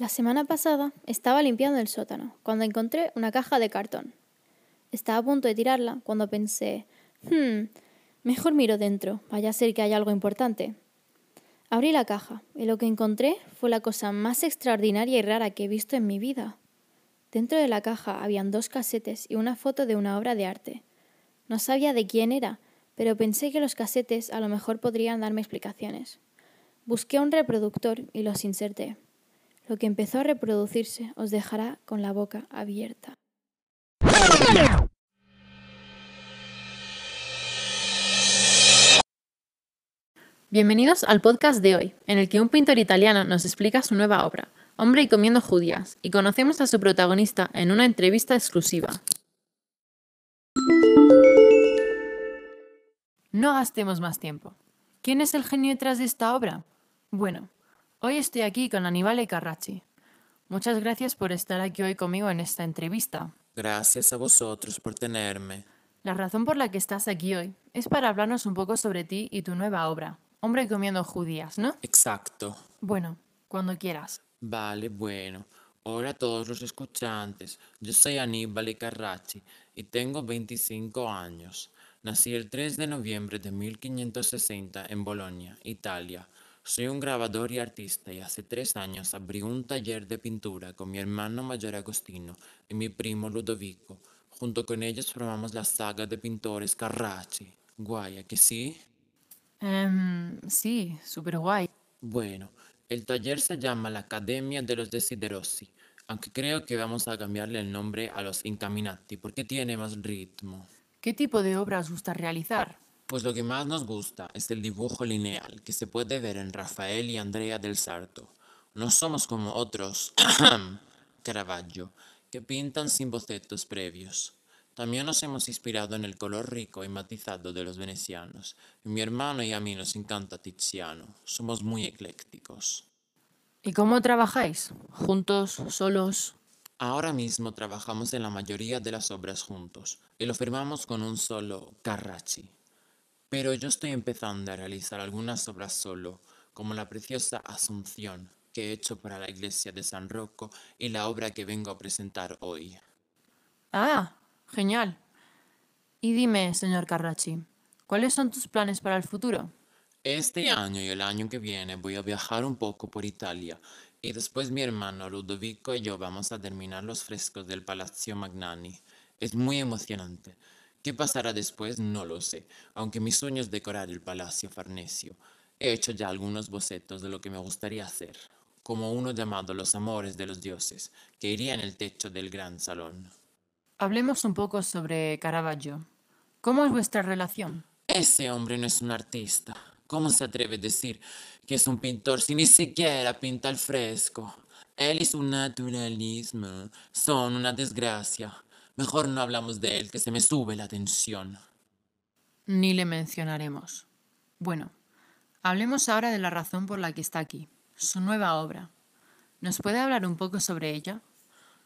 La semana pasada estaba limpiando el sótano cuando encontré una caja de cartón. Estaba a punto de tirarla cuando pensé, hmm, mejor miro dentro, vaya a ser que haya algo importante. Abrí la caja y lo que encontré fue la cosa más extraordinaria y rara que he visto en mi vida. Dentro de la caja habían dos casetes y una foto de una obra de arte. No sabía de quién era, pero pensé que los casetes a lo mejor podrían darme explicaciones. Busqué un reproductor y los inserté. Lo que empezó a reproducirse os dejará con la boca abierta. Bienvenidos al podcast de hoy, en el que un pintor italiano nos explica su nueva obra, Hombre y comiendo judías, y conocemos a su protagonista en una entrevista exclusiva. No gastemos más tiempo. ¿Quién es el genio detrás de esta obra? Bueno, Hoy estoy aquí con Aníbal Carracci. Muchas gracias por estar aquí hoy conmigo en esta entrevista. Gracias a vosotros por tenerme. La razón por la que estás aquí hoy es para hablarnos un poco sobre ti y tu nueva obra, Hombre comiendo judías, ¿no? Exacto. Bueno, cuando quieras. Vale, bueno. Hola a todos los escuchantes. Yo soy Aníbal Carracci y tengo 25 años. Nací el 3 de noviembre de 1560 en Bolonia, Italia. Soy un grabador y artista y hace tres años abrí un taller de pintura con mi hermano mayor Agostino y mi primo Ludovico. Junto con ellos formamos la saga de pintores Carracci. Guay, que sí? Um, sí, súper guay. Bueno, el taller se llama la Academia de los Desiderosi, aunque creo que vamos a cambiarle el nombre a los Incaminati porque tiene más ritmo. ¿Qué tipo de obras gusta realizar? Pues lo que más nos gusta es el dibujo lineal que se puede ver en Rafael y Andrea del Sarto. No somos como otros Caravaggio que pintan sin bocetos previos. También nos hemos inspirado en el color rico y matizado de los venecianos. mi hermano y a mí nos encanta Tiziano. Somos muy eclécticos. ¿Y cómo trabajáis? ¿Juntos? ¿Solos? Ahora mismo trabajamos en la mayoría de las obras juntos y lo firmamos con un solo Carracci. Pero yo estoy empezando a realizar algunas obras solo, como la preciosa Asunción que he hecho para la iglesia de San Rocco y la obra que vengo a presentar hoy. Ah, genial. Y dime, señor Carracci, ¿cuáles son tus planes para el futuro? Este año y el año que viene voy a viajar un poco por Italia y después mi hermano Ludovico y yo vamos a terminar los frescos del Palazzo Magnani. Es muy emocionante. ¿Qué pasará después? No lo sé, aunque mi sueño es decorar el Palacio Farnesio. He hecho ya algunos bocetos de lo que me gustaría hacer, como uno llamado Los Amores de los Dioses, que iría en el techo del gran salón. Hablemos un poco sobre Caravaggio. ¿Cómo es vuestra relación? Ese hombre no es un artista. ¿Cómo se atreve a decir que es un pintor si ni siquiera pinta al fresco? Él y su naturalismo son una desgracia. Mejor no hablamos de él, que se me sube la tensión. Ni le mencionaremos. Bueno, hablemos ahora de la razón por la que está aquí, su nueva obra. ¿Nos puede hablar un poco sobre ella?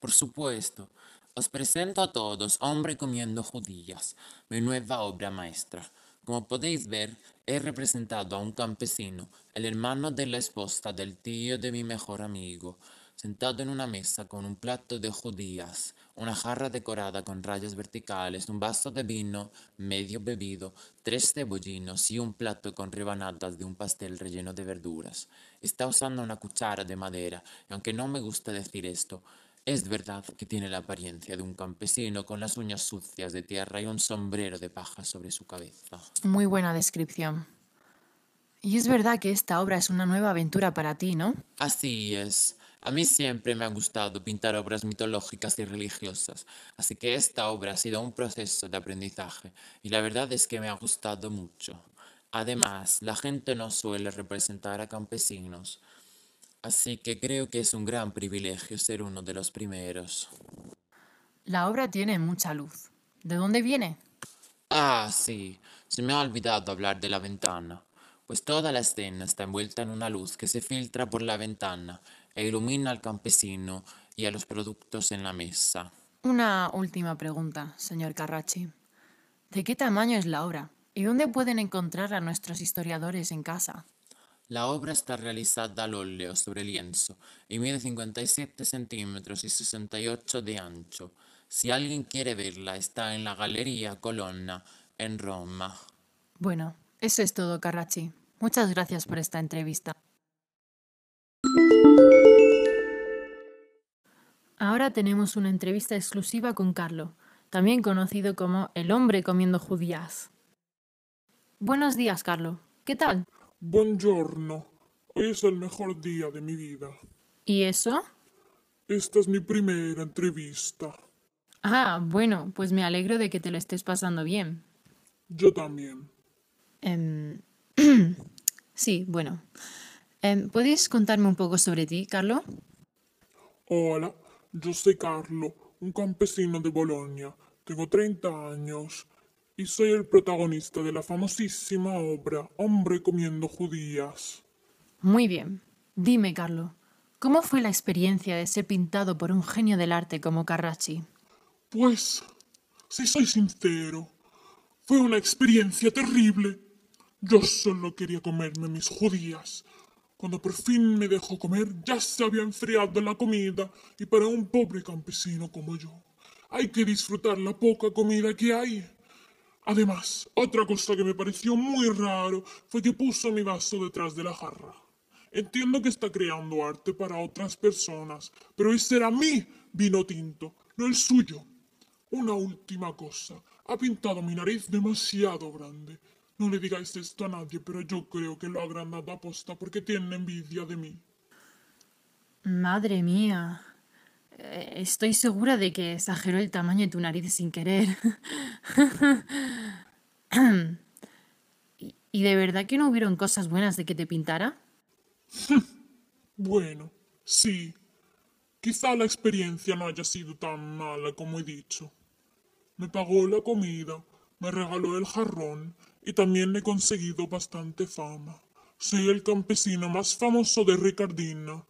Por supuesto. Os presento a todos Hombre comiendo judías, mi nueva obra maestra. Como podéis ver, he representado a un campesino, el hermano de la esposa del tío de mi mejor amigo, sentado en una mesa con un plato de judías, una jarra decorada con rayas verticales, un vaso de vino medio bebido, tres cebollinos y un plato con rebanadas de un pastel relleno de verduras. Está usando una cuchara de madera, y aunque no me gusta decir esto, es verdad que tiene la apariencia de un campesino con las uñas sucias de tierra y un sombrero de paja sobre su cabeza. Muy buena descripción. Y es verdad que esta obra es una nueva aventura para ti, ¿no? Así es. A mí siempre me ha gustado pintar obras mitológicas y religiosas, así que esta obra ha sido un proceso de aprendizaje y la verdad es que me ha gustado mucho. Además, la gente no suele representar a campesinos, así que creo que es un gran privilegio ser uno de los primeros. La obra tiene mucha luz. ¿De dónde viene? Ah, sí, se me ha olvidado hablar de la ventana, pues toda la escena está envuelta en una luz que se filtra por la ventana e ilumina al campesino y a los productos en la mesa. Una última pregunta, señor Carracci. ¿De qué tamaño es la obra? ¿Y dónde pueden encontrar a nuestros historiadores en casa? La obra está realizada al óleo sobre lienzo y mide 57 centímetros y 68 de ancho. Si alguien quiere verla, está en la Galería Colonna, en Roma. Bueno, eso es todo, Carracci. Muchas gracias por esta entrevista. Ahora tenemos una entrevista exclusiva con Carlo, también conocido como el hombre comiendo judías. Buenos días, Carlo. ¿Qué tal? Buongiorno. Hoy es el mejor día de mi vida. ¿Y eso? Esta es mi primera entrevista. Ah, bueno, pues me alegro de que te lo estés pasando bien. Yo también. Em, sí, bueno. Em, ¿Puedes contarme un poco sobre ti, Carlo? Hola, yo soy Carlo, un campesino de Bolonia. Tengo 30 años y soy el protagonista de la famosísima obra Hombre comiendo judías. Muy bien. Dime, Carlo, ¿cómo fue la experiencia de ser pintado por un genio del arte como Carracci? Pues, si soy sincero, fue una experiencia terrible. Yo solo quería comerme mis judías. Cuando por fin me dejó comer, ya se había enfriado la comida y para un pobre campesino como yo, hay que disfrutar la poca comida que hay. Además, otra cosa que me pareció muy raro fue que puso mi vaso detrás de la jarra. Entiendo que está creando arte para otras personas, pero ese era mi vino tinto, no el suyo. Una última cosa. Ha pintado mi nariz demasiado grande. No le digáis esto a nadie, pero yo creo que lo ha agrandado a posta porque tiene envidia de mí. Madre mía. Eh, Estoy segura de que exageró el tamaño de tu nariz sin querer. ¿Y- ¿Y de verdad que no hubieron cosas buenas de que te pintara? Bueno, sí. Quizá la experiencia no haya sido tan mala como he dicho. Me pagó la comida, me regaló el jarrón y también he conseguido bastante fama. Soy el campesino más famoso de Ricardina.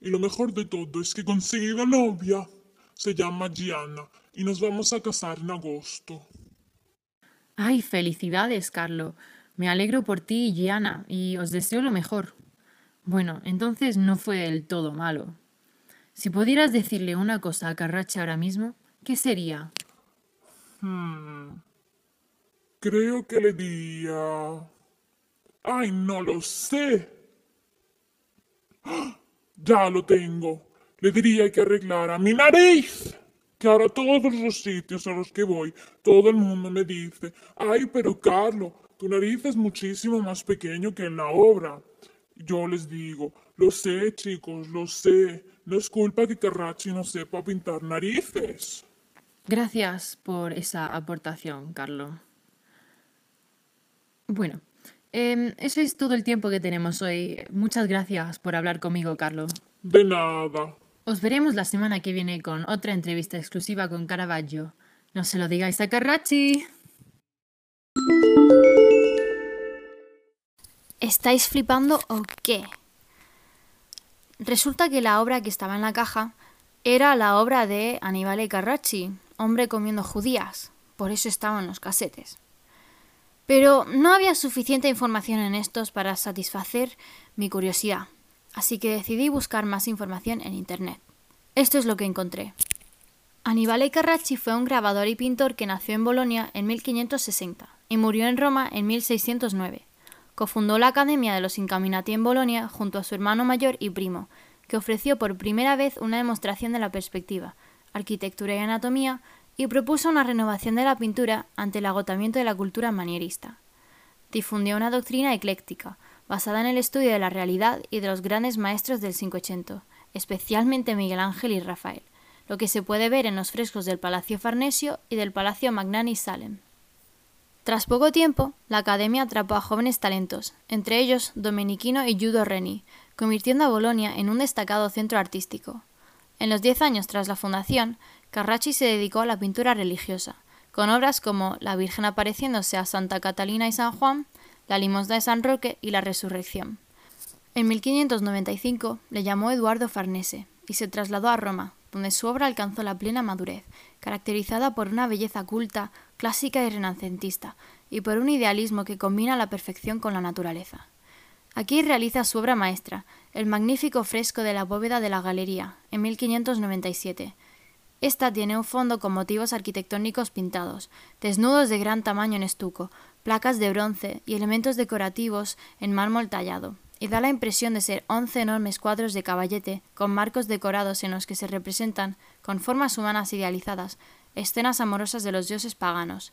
Y lo mejor de todo es que he conseguido novia. Se llama Gianna y nos vamos a casar en agosto. Ay, felicidades, Carlo. Me alegro por ti y Gianna, y os deseo lo mejor. Bueno, entonces no fue del todo malo. Si pudieras decirle una cosa a Carrache ahora mismo, ¿qué sería? Creo que le diría... Ay, no lo sé. ¡Ah! Ya lo tengo. Le diría que arreglara mi nariz. Que ahora todos los sitios a los que voy, todo el mundo me dice, ay, pero Carlo, tu nariz es muchísimo más pequeño que en la obra. Yo les digo, lo sé, chicos, lo sé. No es culpa que Carracci no sepa pintar narices. Gracias por esa aportación, Carlo. Bueno, em, eso es todo el tiempo que tenemos hoy. Muchas gracias por hablar conmigo, Carlo. De nada. Os veremos la semana que viene con otra entrevista exclusiva con Caravaggio. No se lo digáis a Carracci. ¿Estáis flipando o qué? Resulta que la obra que estaba en la caja era la obra de Aníbal Carracci, hombre comiendo judías. Por eso estaban los casetes. Pero no había suficiente información en estos para satisfacer mi curiosidad, así que decidí buscar más información en Internet. Esto es lo que encontré. Annibale Carracci fue un grabador y pintor que nació en Bolonia en 1560 y murió en Roma en 1609. Cofundó la Academia de los Incaminati en Bolonia junto a su hermano mayor y primo, que ofreció por primera vez una demostración de la perspectiva, arquitectura y anatomía, y propuso una renovación de la pintura ante el agotamiento de la cultura manierista. Difundió una doctrina ecléctica, basada en el estudio de la realidad y de los grandes maestros del Cinquecento, especialmente Miguel Ángel y Rafael, lo que se puede ver en los frescos del Palacio Farnesio y del Palacio Magnani Salem. Tras poco tiempo, la Academia atrapó a jóvenes talentos, entre ellos Domenichino y Giudo Reni, convirtiendo a Bolonia en un destacado centro artístico. En los diez años tras la fundación, Carracci se dedicó a la pintura religiosa, con obras como La Virgen apareciéndose a Santa Catalina y San Juan, La limosna de San Roque y La Resurrección. En 1595 le llamó Eduardo Farnese y se trasladó a Roma, donde su obra alcanzó la plena madurez, caracterizada por una belleza culta, clásica y renacentista, y por un idealismo que combina la perfección con la naturaleza. Aquí realiza su obra maestra, el magnífico fresco de la bóveda de la galería, en 1597. Esta tiene un fondo con motivos arquitectónicos pintados, desnudos de gran tamaño en estuco, placas de bronce y elementos decorativos en mármol tallado, y da la impresión de ser once enormes cuadros de caballete con marcos decorados en los que se representan, con formas humanas idealizadas, escenas amorosas de los dioses paganos,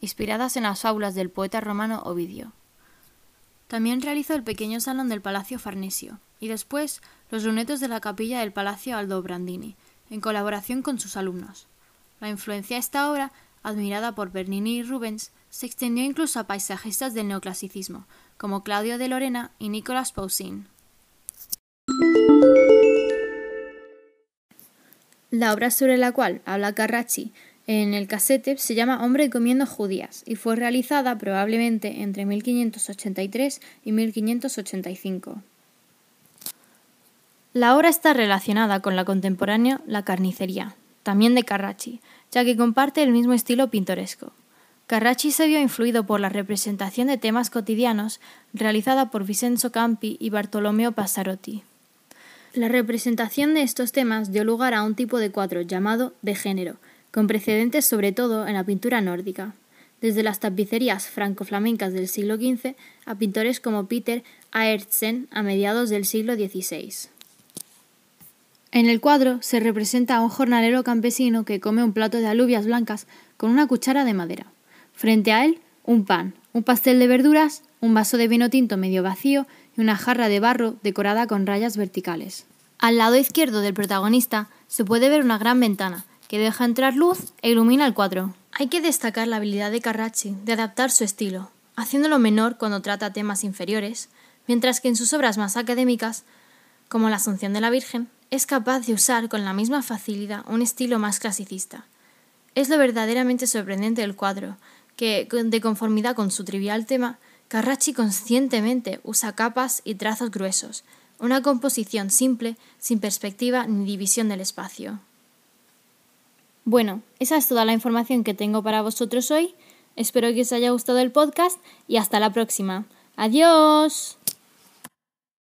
inspiradas en las fábulas del poeta romano Ovidio. También realizó el pequeño salón del Palacio Farnesio y después los lunetos de la capilla del Palacio Aldobrandini, en colaboración con sus alumnos. La influencia de esta obra, admirada por Bernini y Rubens, se extendió incluso a paisajistas del neoclasicismo, como Claudio de Lorena y Nicolas Poussin. La obra sobre la cual habla Carracci en el casete se llama Hombre comiendo judías y fue realizada probablemente entre 1583 y 1585. La obra está relacionada con la contemporánea La carnicería, también de Carracci, ya que comparte el mismo estilo pintoresco. Carracci se vio influido por la representación de temas cotidianos realizada por Vincenzo Campi y Bartolomeo Passarotti. La representación de estos temas dio lugar a un tipo de cuadro llamado de género, con precedentes sobre todo en la pintura nórdica, desde las tapicerías franco-flamencas del siglo XV a pintores como Peter Aertsen a mediados del siglo XVI. En el cuadro se representa a un jornalero campesino que come un plato de alubias blancas con una cuchara de madera. Frente a él, un pan, un pastel de verduras, un vaso de vino tinto medio vacío y una jarra de barro decorada con rayas verticales. Al lado izquierdo del protagonista se puede ver una gran ventana, que deja entrar luz e ilumina el cuadro. Hay que destacar la habilidad de Carracci de adaptar su estilo, haciéndolo menor cuando trata temas inferiores, mientras que en sus obras más académicas, como La Asunción de la Virgen, es capaz de usar con la misma facilidad un estilo más clasicista. Es lo verdaderamente sorprendente del cuadro, que, de conformidad con su trivial tema, Carracci conscientemente usa capas y trazos gruesos, una composición simple, sin perspectiva ni división del espacio. Bueno, esa es toda la información que tengo para vosotros hoy. Espero que os haya gustado el podcast y hasta la próxima. Adiós.